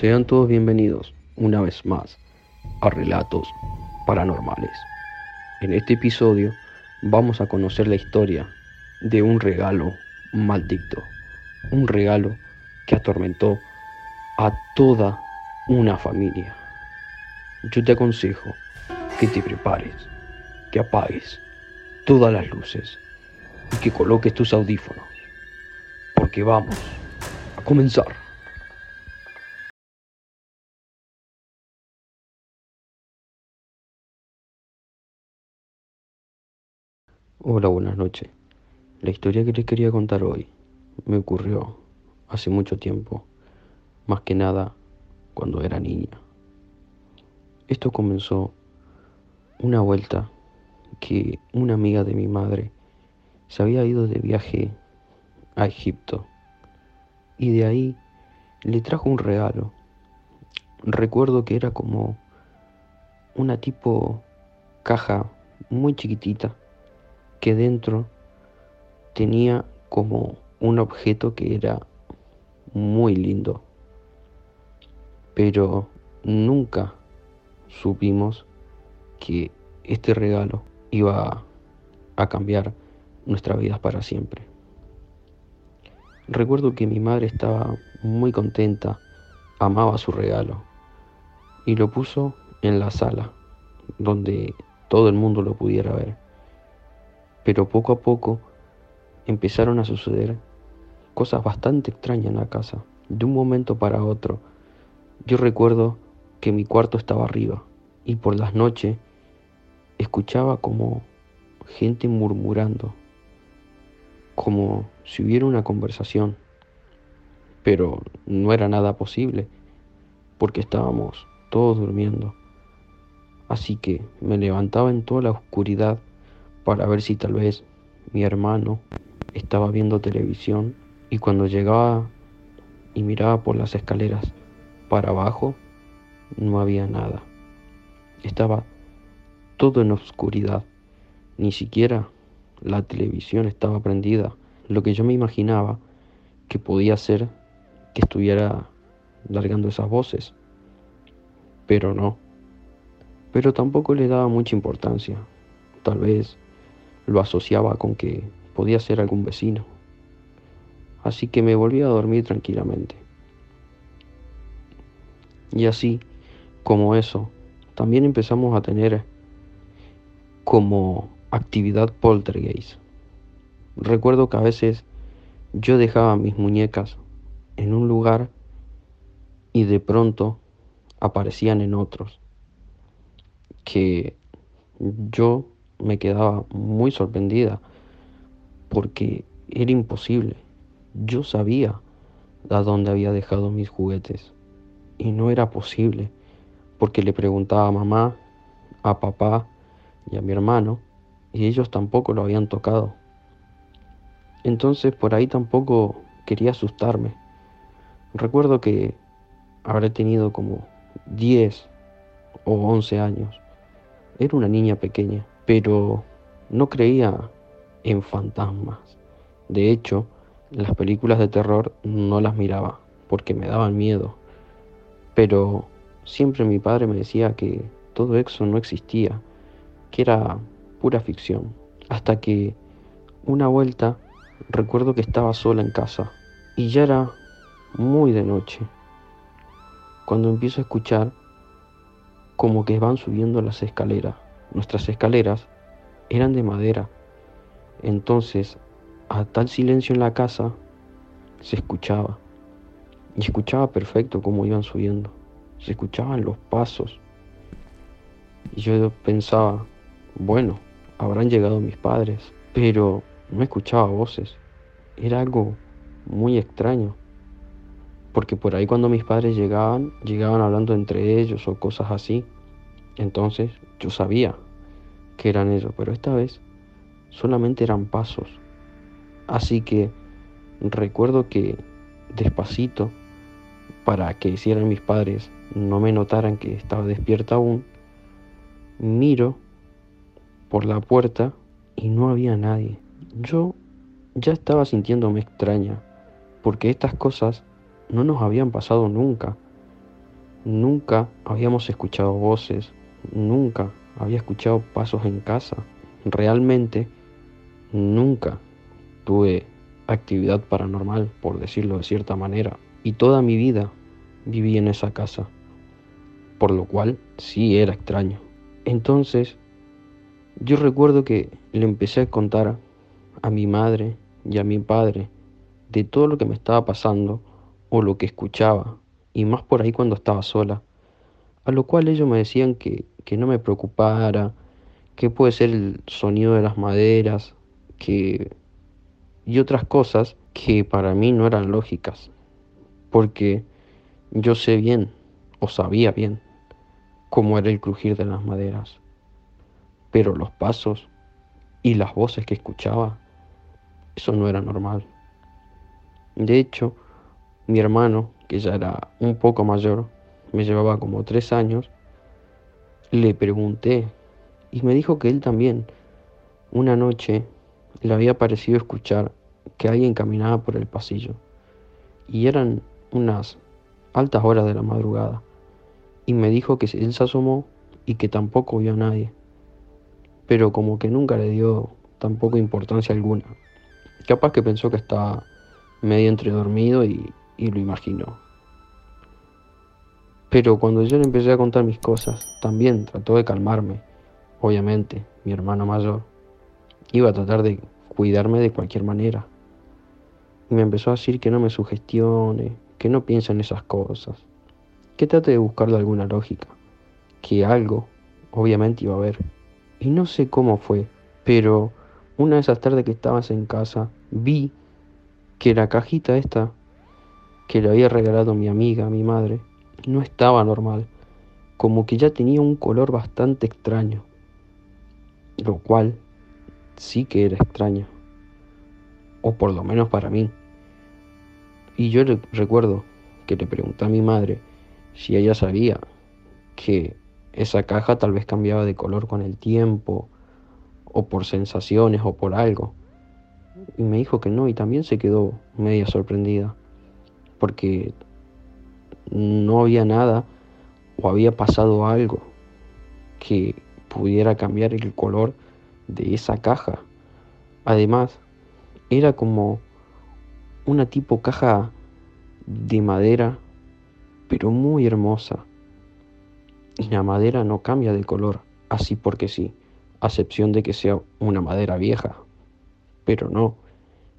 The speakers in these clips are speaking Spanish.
Sean todos bienvenidos una vez más a Relatos Paranormales. En este episodio vamos a conocer la historia de un regalo maldito. Un regalo que atormentó a toda una familia. Yo te aconsejo que te prepares, que apagues todas las luces y que coloques tus audífonos, porque vamos a comenzar. Hola, buenas noches. La historia que les quería contar hoy me ocurrió hace mucho tiempo, más que nada cuando era niña. Esto comenzó una vuelta que una amiga de mi madre se había ido de viaje a Egipto y de ahí le trajo un regalo. Recuerdo que era como una tipo caja muy chiquitita que dentro tenía como un objeto que era muy lindo. Pero nunca supimos que este regalo iba a cambiar nuestras vidas para siempre. Recuerdo que mi madre estaba muy contenta, amaba su regalo y lo puso en la sala donde todo el mundo lo pudiera ver. Pero poco a poco empezaron a suceder cosas bastante extrañas en la casa. De un momento para otro, yo recuerdo que mi cuarto estaba arriba y por las noches escuchaba como gente murmurando, como si hubiera una conversación, pero no era nada posible porque estábamos todos durmiendo. Así que me levantaba en toda la oscuridad para ver si tal vez mi hermano estaba viendo televisión y cuando llegaba y miraba por las escaleras para abajo no había nada. Estaba todo en oscuridad. Ni siquiera la televisión estaba prendida. Lo que yo me imaginaba que podía ser que estuviera largando esas voces. Pero no. Pero tampoco le daba mucha importancia. Tal vez lo asociaba con que podía ser algún vecino. Así que me volví a dormir tranquilamente. Y así, como eso, también empezamos a tener como actividad poltergeist. Recuerdo que a veces yo dejaba mis muñecas en un lugar y de pronto aparecían en otros que yo me quedaba muy sorprendida porque era imposible. Yo sabía a dónde había dejado mis juguetes y no era posible porque le preguntaba a mamá, a papá y a mi hermano y ellos tampoco lo habían tocado. Entonces por ahí tampoco quería asustarme. Recuerdo que habré tenido como 10 o 11 años. Era una niña pequeña pero no creía en fantasmas. De hecho, las películas de terror no las miraba porque me daban miedo. Pero siempre mi padre me decía que todo eso no existía, que era pura ficción. Hasta que una vuelta recuerdo que estaba sola en casa y ya era muy de noche. Cuando empiezo a escuchar como que van subiendo las escaleras Nuestras escaleras eran de madera. Entonces, a tal silencio en la casa, se escuchaba. Y escuchaba perfecto cómo iban subiendo. Se escuchaban los pasos. Y yo pensaba, bueno, habrán llegado mis padres. Pero no escuchaba voces. Era algo muy extraño. Porque por ahí cuando mis padres llegaban, llegaban hablando entre ellos o cosas así. Entonces yo sabía que eran ellos, pero esta vez solamente eran pasos. Así que recuerdo que despacito, para que hicieran mis padres no me notaran que estaba despierta aún, miro por la puerta y no había nadie. Yo ya estaba sintiéndome extraña, porque estas cosas no nos habían pasado nunca. Nunca habíamos escuchado voces, nunca había escuchado pasos en casa. Realmente nunca tuve actividad paranormal, por decirlo de cierta manera. Y toda mi vida viví en esa casa, por lo cual sí era extraño. Entonces, yo recuerdo que le empecé a contar a mi madre y a mi padre de todo lo que me estaba pasando o lo que escuchaba, y más por ahí cuando estaba sola, a lo cual ellos me decían que, que no me preocupara, que puede ser el sonido de las maderas, que y otras cosas que para mí no eran lógicas, porque yo sé bien, o sabía bien, cómo era el crujir de las maderas, pero los pasos y las voces que escuchaba, eso no era normal. De hecho, mi hermano, que ya era un poco mayor, me llevaba como tres años, le pregunté y me dijo que él también, una noche, le había parecido escuchar que alguien caminaba por el pasillo, y eran unas altas horas de la madrugada, y me dijo que él se asomó y que tampoco vio a nadie, pero como que nunca le dio tampoco importancia alguna. Capaz que pensó que estaba medio entre dormido y, y lo imaginó. Pero cuando yo le empecé a contar mis cosas, también trató de calmarme. Obviamente, mi hermano mayor iba a tratar de cuidarme de cualquier manera. Y me empezó a decir que no me sugestione, que no piense en esas cosas, que trate de buscarle alguna lógica, que algo, obviamente, iba a haber. Y no sé cómo fue, pero una de esas tardes que estabas en casa, vi que la cajita esta que le había regalado mi amiga, mi madre, no estaba normal, como que ya tenía un color bastante extraño, lo cual sí que era extraño, o por lo menos para mí. Y yo recuerdo que le pregunté a mi madre si ella sabía que esa caja tal vez cambiaba de color con el tiempo, o por sensaciones, o por algo. Y me dijo que no, y también se quedó media sorprendida, porque no había nada o había pasado algo que pudiera cambiar el color de esa caja. Además, era como una tipo caja de madera, pero muy hermosa. Y la madera no cambia de color, así porque sí, a excepción de que sea una madera vieja. Pero no,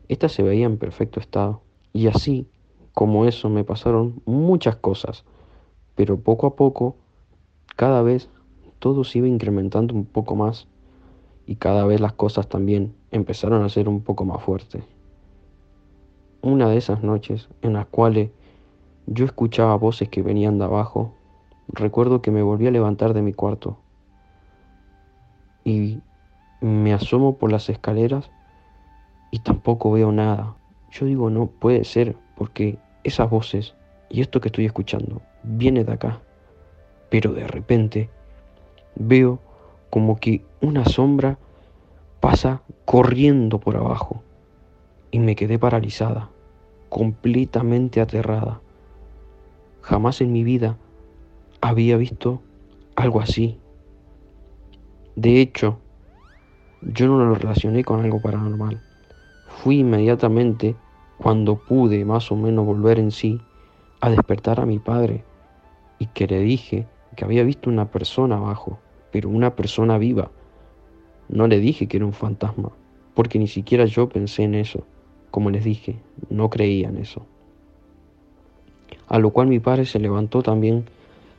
esta se veía en perfecto estado. Y así como eso me pasaron muchas cosas, pero poco a poco, cada vez todo se iba incrementando un poco más y cada vez las cosas también empezaron a ser un poco más fuertes. Una de esas noches en las cuales yo escuchaba voces que venían de abajo, recuerdo que me volví a levantar de mi cuarto y me asomo por las escaleras y tampoco veo nada. Yo digo, no puede ser, porque esas voces y esto que estoy escuchando viene de acá. Pero de repente veo como que una sombra pasa corriendo por abajo y me quedé paralizada, completamente aterrada. Jamás en mi vida había visto algo así. De hecho, yo no lo relacioné con algo paranormal. Fui inmediatamente cuando pude más o menos volver en sí, a despertar a mi padre y que le dije que había visto una persona abajo, pero una persona viva. No le dije que era un fantasma, porque ni siquiera yo pensé en eso. Como les dije, no creía en eso. A lo cual mi padre se levantó también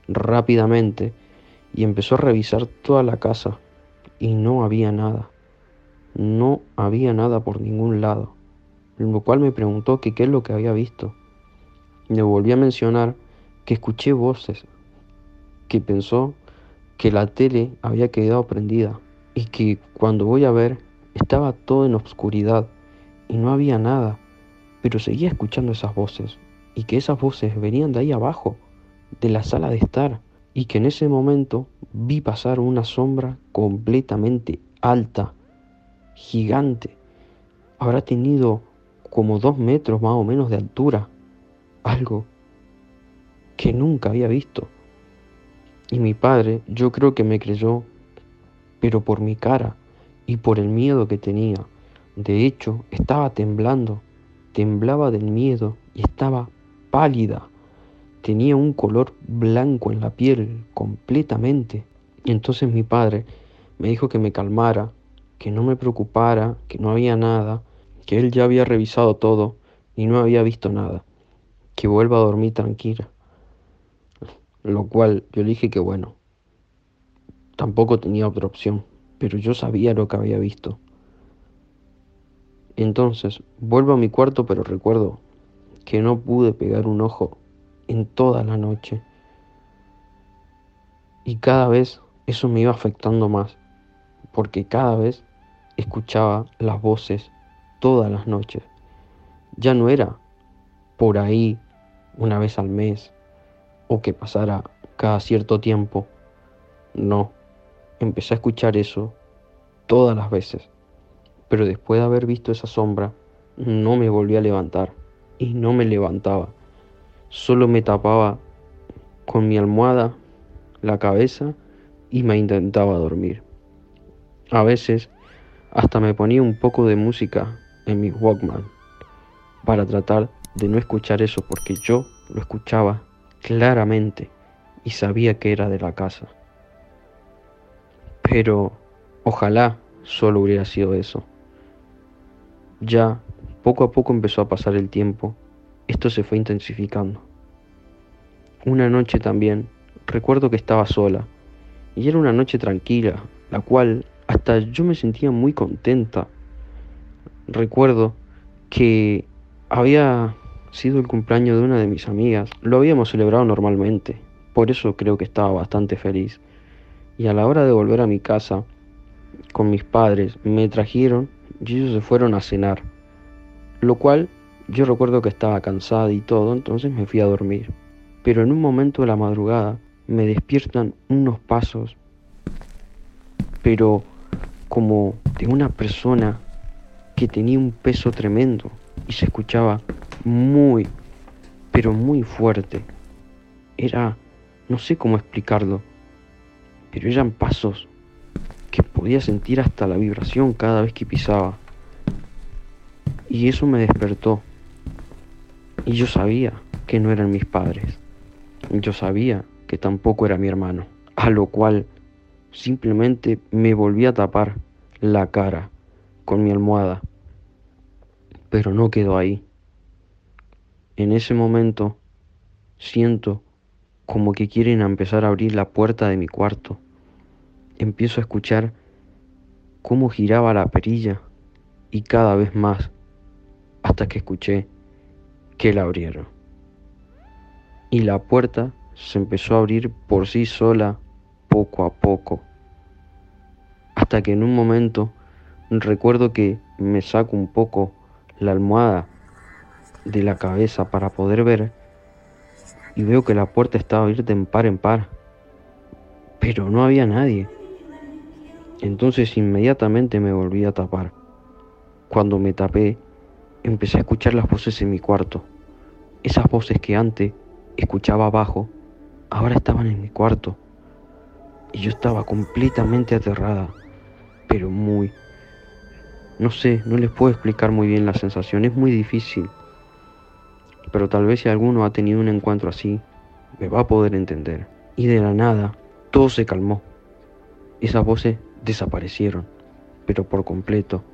rápidamente y empezó a revisar toda la casa y no había nada. No había nada por ningún lado lo cual me preguntó que qué es lo que había visto. Le volví a mencionar que escuché voces, que pensó que la tele había quedado prendida y que cuando voy a ver estaba todo en oscuridad y no había nada, pero seguía escuchando esas voces y que esas voces venían de ahí abajo, de la sala de estar, y que en ese momento vi pasar una sombra completamente alta, gigante. Habrá tenido como dos metros más o menos de altura. Algo que nunca había visto. Y mi padre, yo creo que me creyó, pero por mi cara y por el miedo que tenía. De hecho, estaba temblando, temblaba del miedo y estaba pálida. Tenía un color blanco en la piel completamente. Y entonces mi padre me dijo que me calmara, que no me preocupara, que no había nada, que él ya había revisado todo y no había visto nada, que vuelva a dormir tranquila. Lo cual yo dije que bueno, tampoco tenía otra opción, pero yo sabía lo que había visto. Entonces, vuelvo a mi cuarto, pero recuerdo que no pude pegar un ojo en toda la noche. Y cada vez eso me iba afectando más, porque cada vez escuchaba las voces todas las noches. Ya no era por ahí una vez al mes o que pasara cada cierto tiempo. No, empecé a escuchar eso todas las veces. Pero después de haber visto esa sombra, no me volví a levantar y no me levantaba. Solo me tapaba con mi almohada la cabeza y me intentaba dormir. A veces hasta me ponía un poco de música en mi Walkman para tratar de no escuchar eso porque yo lo escuchaba claramente y sabía que era de la casa. Pero ojalá solo hubiera sido eso. Ya poco a poco empezó a pasar el tiempo, esto se fue intensificando. Una noche también, recuerdo que estaba sola, y era una noche tranquila, la cual hasta yo me sentía muy contenta. Recuerdo que había sido el cumpleaños de una de mis amigas, lo habíamos celebrado normalmente, por eso creo que estaba bastante feliz. Y a la hora de volver a mi casa con mis padres, me trajeron y ellos se fueron a cenar. Lo cual yo recuerdo que estaba cansada y todo, entonces me fui a dormir. Pero en un momento de la madrugada me despiertan unos pasos, pero como de una persona que tenía un peso tremendo y se escuchaba muy, pero muy fuerte. Era, no sé cómo explicarlo, pero eran pasos que podía sentir hasta la vibración cada vez que pisaba. Y eso me despertó. Y yo sabía que no eran mis padres. Yo sabía que tampoco era mi hermano. A lo cual simplemente me volví a tapar la cara con mi almohada. Pero no quedó ahí. En ese momento siento como que quieren empezar a abrir la puerta de mi cuarto. Empiezo a escuchar cómo giraba la perilla y cada vez más hasta que escuché que la abrieron. Y la puerta se empezó a abrir por sí sola poco a poco. Hasta que en un momento recuerdo que me saco un poco la almohada de la cabeza para poder ver y veo que la puerta estaba abierta en par en par. Pero no había nadie. Entonces inmediatamente me volví a tapar. Cuando me tapé, empecé a escuchar las voces en mi cuarto. Esas voces que antes escuchaba abajo, ahora estaban en mi cuarto. Y yo estaba completamente aterrada, pero muy... No sé, no les puedo explicar muy bien la sensación, es muy difícil. Pero tal vez si alguno ha tenido un encuentro así, me va a poder entender. Y de la nada, todo se calmó. Esas voces desaparecieron, pero por completo.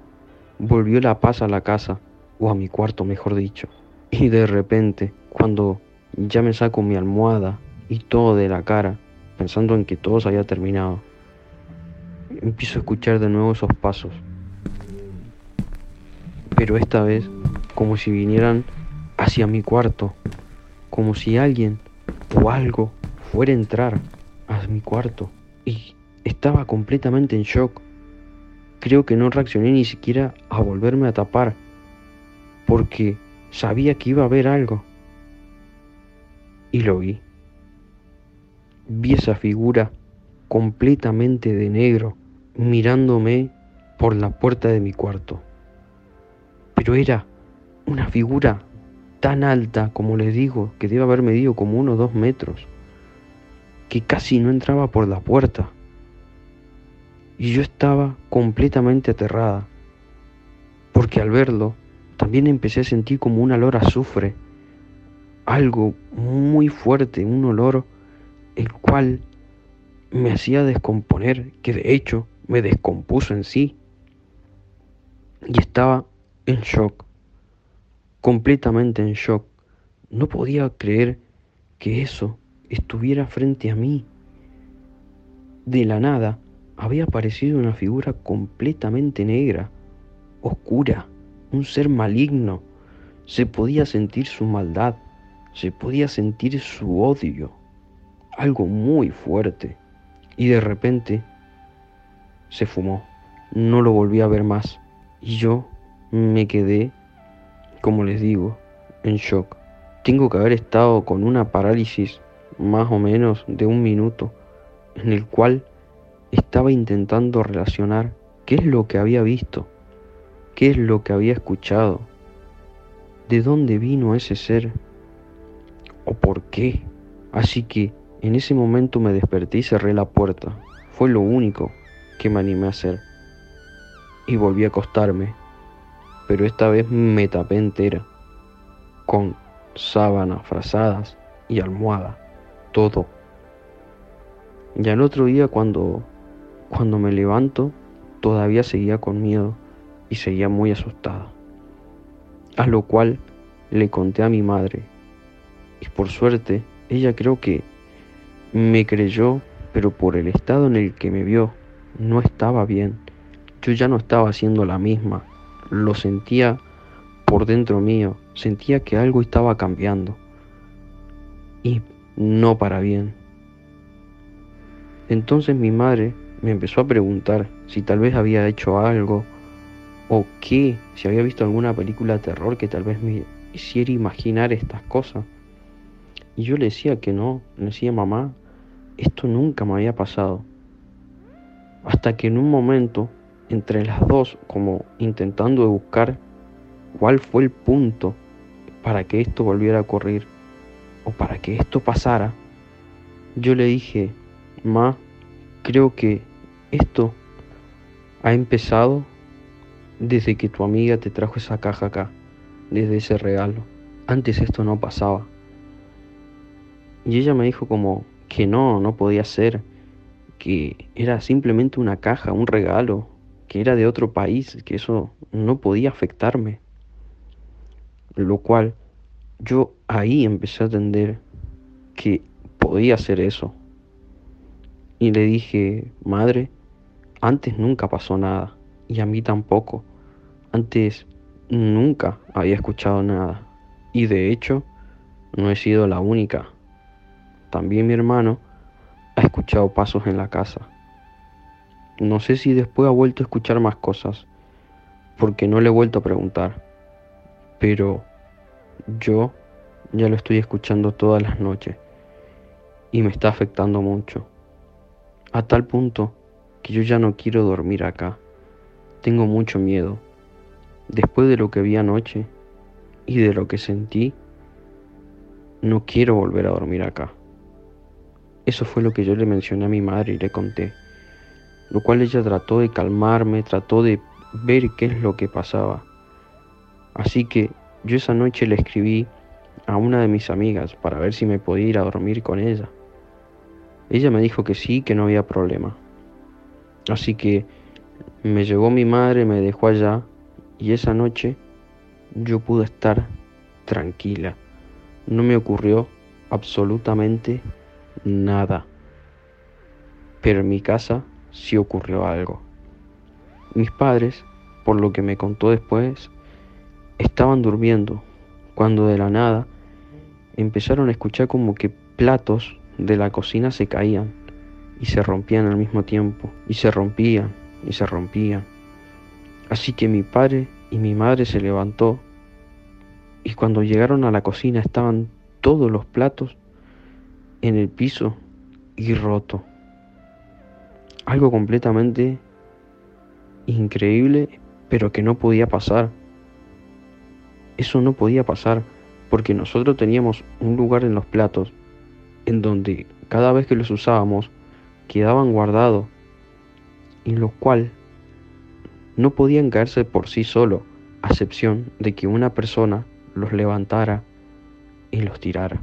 Volvió la paz a la casa, o a mi cuarto mejor dicho. Y de repente, cuando ya me saco mi almohada y todo de la cara, pensando en que todo se había terminado, empiezo a escuchar de nuevo esos pasos. Pero esta vez como si vinieran hacia mi cuarto, como si alguien o algo fuera a entrar a mi cuarto. Y estaba completamente en shock. Creo que no reaccioné ni siquiera a volverme a tapar, porque sabía que iba a haber algo. Y lo vi. Vi esa figura completamente de negro mirándome por la puerta de mi cuarto. Pero era una figura tan alta, como les digo, que debe haber medido como unos dos metros, que casi no entraba por la puerta. Y yo estaba completamente aterrada, porque al verlo también empecé a sentir como un olor a azufre, algo muy fuerte, un olor el cual me hacía descomponer, que de hecho me descompuso en sí. Y estaba en shock, completamente en shock. No podía creer que eso estuviera frente a mí. De la nada había aparecido una figura completamente negra, oscura, un ser maligno. Se podía sentir su maldad, se podía sentir su odio, algo muy fuerte. Y de repente se fumó. No lo volví a ver más. Y yo me quedé, como les digo, en shock. Tengo que haber estado con una parálisis más o menos de un minuto en el cual estaba intentando relacionar qué es lo que había visto, qué es lo que había escuchado, de dónde vino ese ser o por qué. Así que en ese momento me desperté y cerré la puerta. Fue lo único que me animé a hacer. Y volví a acostarme, pero esta vez me tapé entera, con sábanas, frazadas y almohada, todo. Y al otro día cuando, cuando me levanto, todavía seguía con miedo y seguía muy asustada. A lo cual le conté a mi madre. Y por suerte, ella creo que me creyó, pero por el estado en el que me vio, no estaba bien. Yo ya no estaba haciendo la misma. Lo sentía por dentro mío. Sentía que algo estaba cambiando. Y no para bien. Entonces mi madre me empezó a preguntar si tal vez había hecho algo o qué, si había visto alguna película de terror que tal vez me hiciera imaginar estas cosas. Y yo le decía que no, le decía mamá, esto nunca me había pasado. Hasta que en un momento, entre las dos, como intentando buscar cuál fue el punto para que esto volviera a ocurrir o para que esto pasara, yo le dije, Ma, creo que esto ha empezado desde que tu amiga te trajo esa caja acá, desde ese regalo. Antes esto no pasaba. Y ella me dijo como, que no, no podía ser, que era simplemente una caja, un regalo, que era de otro país, que eso no podía afectarme. Lo cual yo ahí empecé a entender que podía hacer eso. Y le dije, madre, antes nunca pasó nada, y a mí tampoco. Antes nunca había escuchado nada. Y de hecho, no he sido la única. También mi hermano ha escuchado pasos en la casa. No sé si después ha vuelto a escuchar más cosas, porque no le he vuelto a preguntar. Pero yo ya lo estoy escuchando todas las noches y me está afectando mucho. A tal punto que yo ya no quiero dormir acá. Tengo mucho miedo. Después de lo que vi anoche y de lo que sentí, no quiero volver a dormir acá. Eso fue lo que yo le mencioné a mi madre y le conté, lo cual ella trató de calmarme, trató de ver qué es lo que pasaba. Así que yo esa noche le escribí a una de mis amigas para ver si me podía ir a dormir con ella. Ella me dijo que sí, que no había problema. Así que me llevó mi madre, me dejó allá y esa noche yo pude estar tranquila. No me ocurrió absolutamente nada. Pero en mi casa sí ocurrió algo. Mis padres, por lo que me contó después, estaban durmiendo cuando de la nada empezaron a escuchar como que platos de la cocina se caían y se rompían al mismo tiempo, y se rompían y se rompían. Así que mi padre y mi madre se levantó y cuando llegaron a la cocina estaban todos los platos en el piso y roto. Algo completamente increíble, pero que no podía pasar. Eso no podía pasar. porque nosotros teníamos un lugar en los platos en donde cada vez que los usábamos quedaban guardados, en lo cual no podían caerse por sí solo, a excepción de que una persona los levantara y los tirara.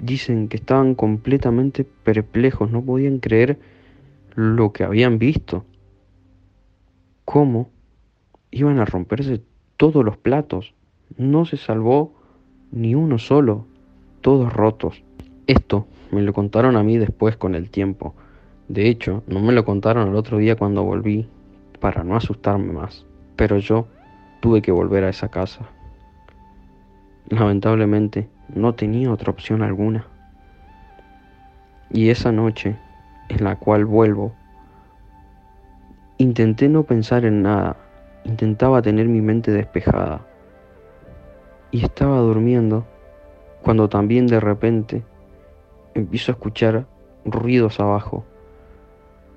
Dicen que estaban completamente perplejos, no podían creer lo que habían visto. ¿Cómo iban a romperse todos los platos? No se salvó ni uno solo, todos rotos. Esto me lo contaron a mí después con el tiempo. De hecho, no me lo contaron el otro día cuando volví, para no asustarme más. Pero yo tuve que volver a esa casa. Lamentablemente, no tenía otra opción alguna. Y esa noche, en la cual vuelvo, intenté no pensar en nada, intentaba tener mi mente despejada. Y estaba durmiendo cuando también de repente empiezo a escuchar ruidos abajo,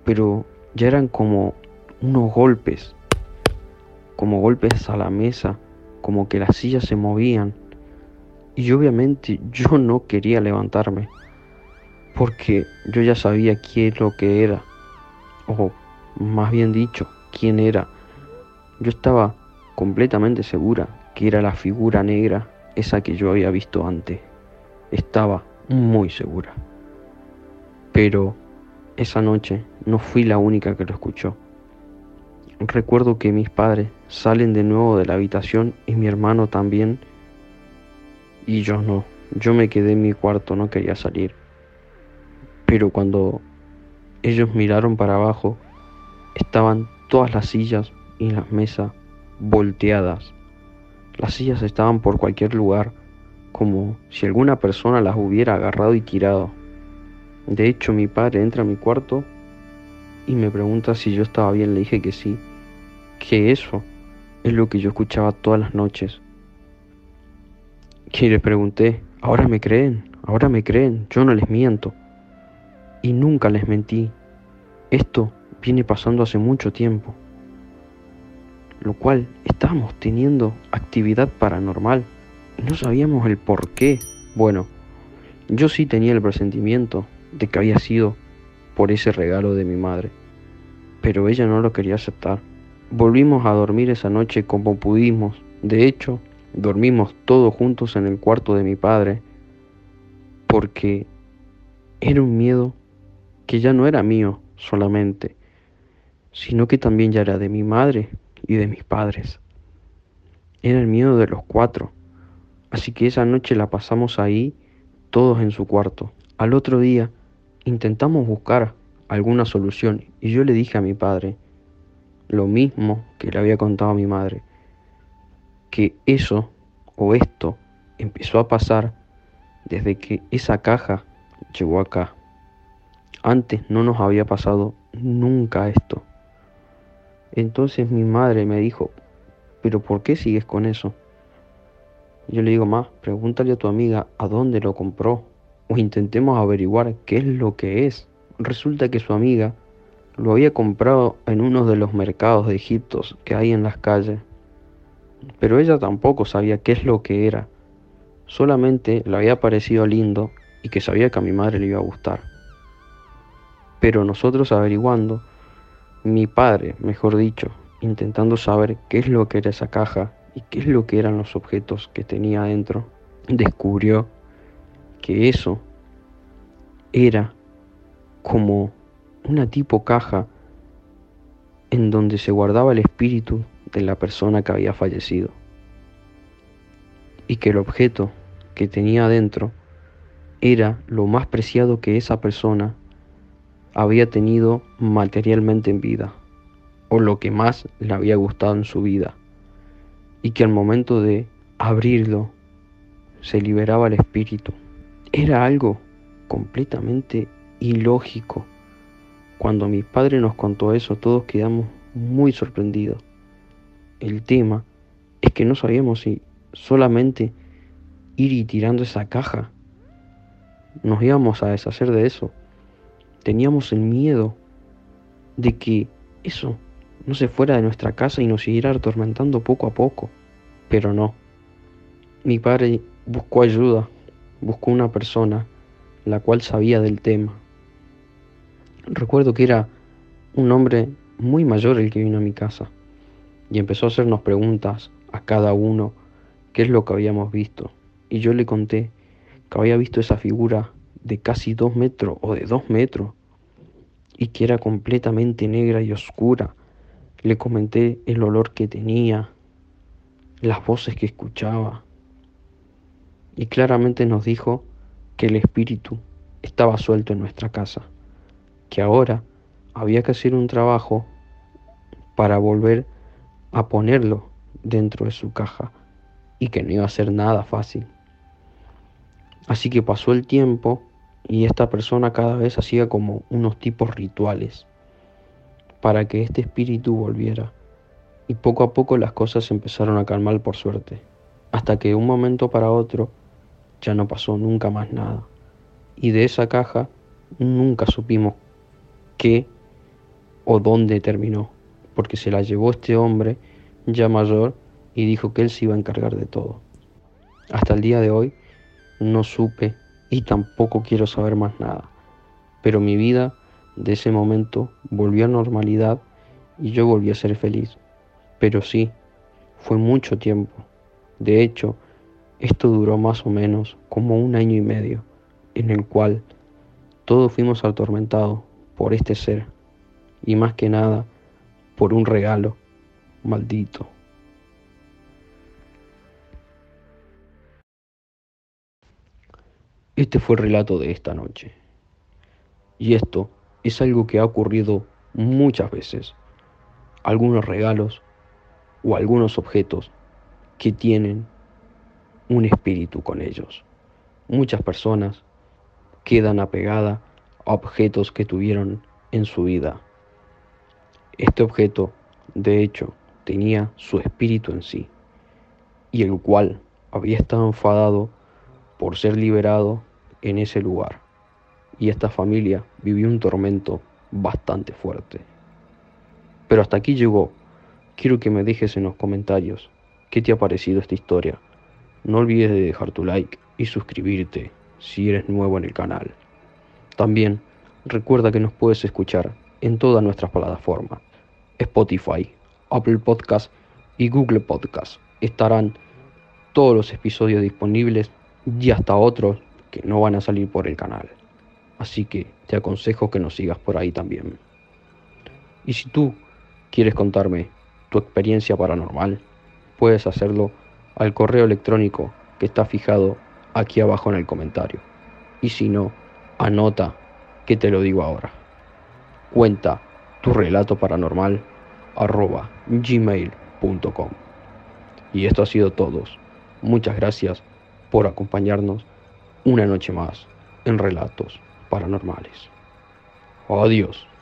pero ya eran como unos golpes, como golpes a la mesa, como que las sillas se movían. Y obviamente yo no quería levantarme, porque yo ya sabía es lo que era, o más bien dicho, quién era. Yo estaba completamente segura que era la figura negra, esa que yo había visto antes. Estaba muy segura. Pero esa noche no fui la única que lo escuchó. Recuerdo que mis padres salen de nuevo de la habitación y mi hermano también. Y yo no. Yo me quedé en mi cuarto, no quería salir. Pero cuando ellos miraron para abajo, estaban todas las sillas y las mesas volteadas. Las sillas estaban por cualquier lugar como si alguna persona las hubiera agarrado y tirado. De hecho, mi padre entra a mi cuarto y me pregunta si yo estaba bien. Le dije que sí, que eso es lo que yo escuchaba todas las noches. Y le pregunté, ahora me creen, ahora me creen, yo no les miento. Y nunca les mentí. Esto viene pasando hace mucho tiempo. Lo cual estábamos teniendo actividad paranormal no sabíamos el por qué. Bueno, yo sí tenía el presentimiento de que había sido por ese regalo de mi madre, pero ella no lo quería aceptar. Volvimos a dormir esa noche como pudimos. De hecho, dormimos todos juntos en el cuarto de mi padre, porque era un miedo que ya no era mío solamente, sino que también ya era de mi madre y de mis padres. Era el miedo de los cuatro. Así que esa noche la pasamos ahí, todos en su cuarto. Al otro día intentamos buscar alguna solución y yo le dije a mi padre lo mismo que le había contado a mi madre, que eso o esto empezó a pasar desde que esa caja llegó acá. Antes no nos había pasado nunca esto. Entonces mi madre me dijo, pero ¿por qué sigues con eso? Yo le digo más, pregúntale a tu amiga a dónde lo compró o intentemos averiguar qué es lo que es. Resulta que su amiga lo había comprado en uno de los mercados de Egipto que hay en las calles. Pero ella tampoco sabía qué es lo que era. Solamente le había parecido lindo y que sabía que a mi madre le iba a gustar. Pero nosotros averiguando, mi padre, mejor dicho, intentando saber qué es lo que era esa caja y qué es lo que eran los objetos que tenía adentro, descubrió que eso era como una tipo caja en donde se guardaba el espíritu de la persona que había fallecido y que el objeto que tenía adentro era lo más preciado que esa persona había tenido materialmente en vida o lo que más le había gustado en su vida y que al momento de abrirlo se liberaba el espíritu. Era algo completamente ilógico. Cuando mi padre nos contó eso, todos quedamos muy sorprendidos. El tema es que no sabíamos si solamente ir y tirando esa caja nos íbamos a deshacer de eso. Teníamos el miedo de que eso no se fuera de nuestra casa y nos siguiera atormentando poco a poco. Pero no. Mi padre buscó ayuda, buscó una persona la cual sabía del tema. Recuerdo que era un hombre muy mayor el que vino a mi casa y empezó a hacernos preguntas a cada uno qué es lo que habíamos visto. Y yo le conté que había visto esa figura de casi dos metros o de dos metros y que era completamente negra y oscura. Le comenté el olor que tenía, las voces que escuchaba. Y claramente nos dijo que el espíritu estaba suelto en nuestra casa, que ahora había que hacer un trabajo para volver a ponerlo dentro de su caja y que no iba a ser nada fácil. Así que pasó el tiempo y esta persona cada vez hacía como unos tipos rituales para que este espíritu volviera. Y poco a poco las cosas empezaron a calmar por suerte, hasta que de un momento para otro ya no pasó nunca más nada. Y de esa caja nunca supimos qué o dónde terminó, porque se la llevó este hombre ya mayor y dijo que él se iba a encargar de todo. Hasta el día de hoy no supe y tampoco quiero saber más nada, pero mi vida de ese momento volvió a normalidad y yo volví a ser feliz. Pero sí, fue mucho tiempo. De hecho, esto duró más o menos como un año y medio, en el cual todos fuimos atormentados por este ser, y más que nada por un regalo maldito. Este fue el relato de esta noche. Y esto es algo que ha ocurrido muchas veces. Algunos regalos o algunos objetos que tienen un espíritu con ellos. Muchas personas quedan apegadas a objetos que tuvieron en su vida. Este objeto, de hecho, tenía su espíritu en sí, y el cual había estado enfadado por ser liberado en ese lugar. Y esta familia vivió un tormento bastante fuerte. Pero hasta aquí llegó. Quiero que me dejes en los comentarios qué te ha parecido esta historia. No olvides de dejar tu like y suscribirte si eres nuevo en el canal. También recuerda que nos puedes escuchar en todas nuestras plataformas. Spotify, Apple Podcast y Google Podcast. Estarán todos los episodios disponibles y hasta otros que no van a salir por el canal. Así que te aconsejo que nos sigas por ahí también. Y si tú quieres contarme tu experiencia paranormal, puedes hacerlo al correo electrónico que está fijado aquí abajo en el comentario. Y si no, anota que te lo digo ahora. Cuenta tu relato paranormal arroba gmail.com. Y esto ha sido todo. Muchas gracias por acompañarnos una noche más en relatos paranormales. Adiós.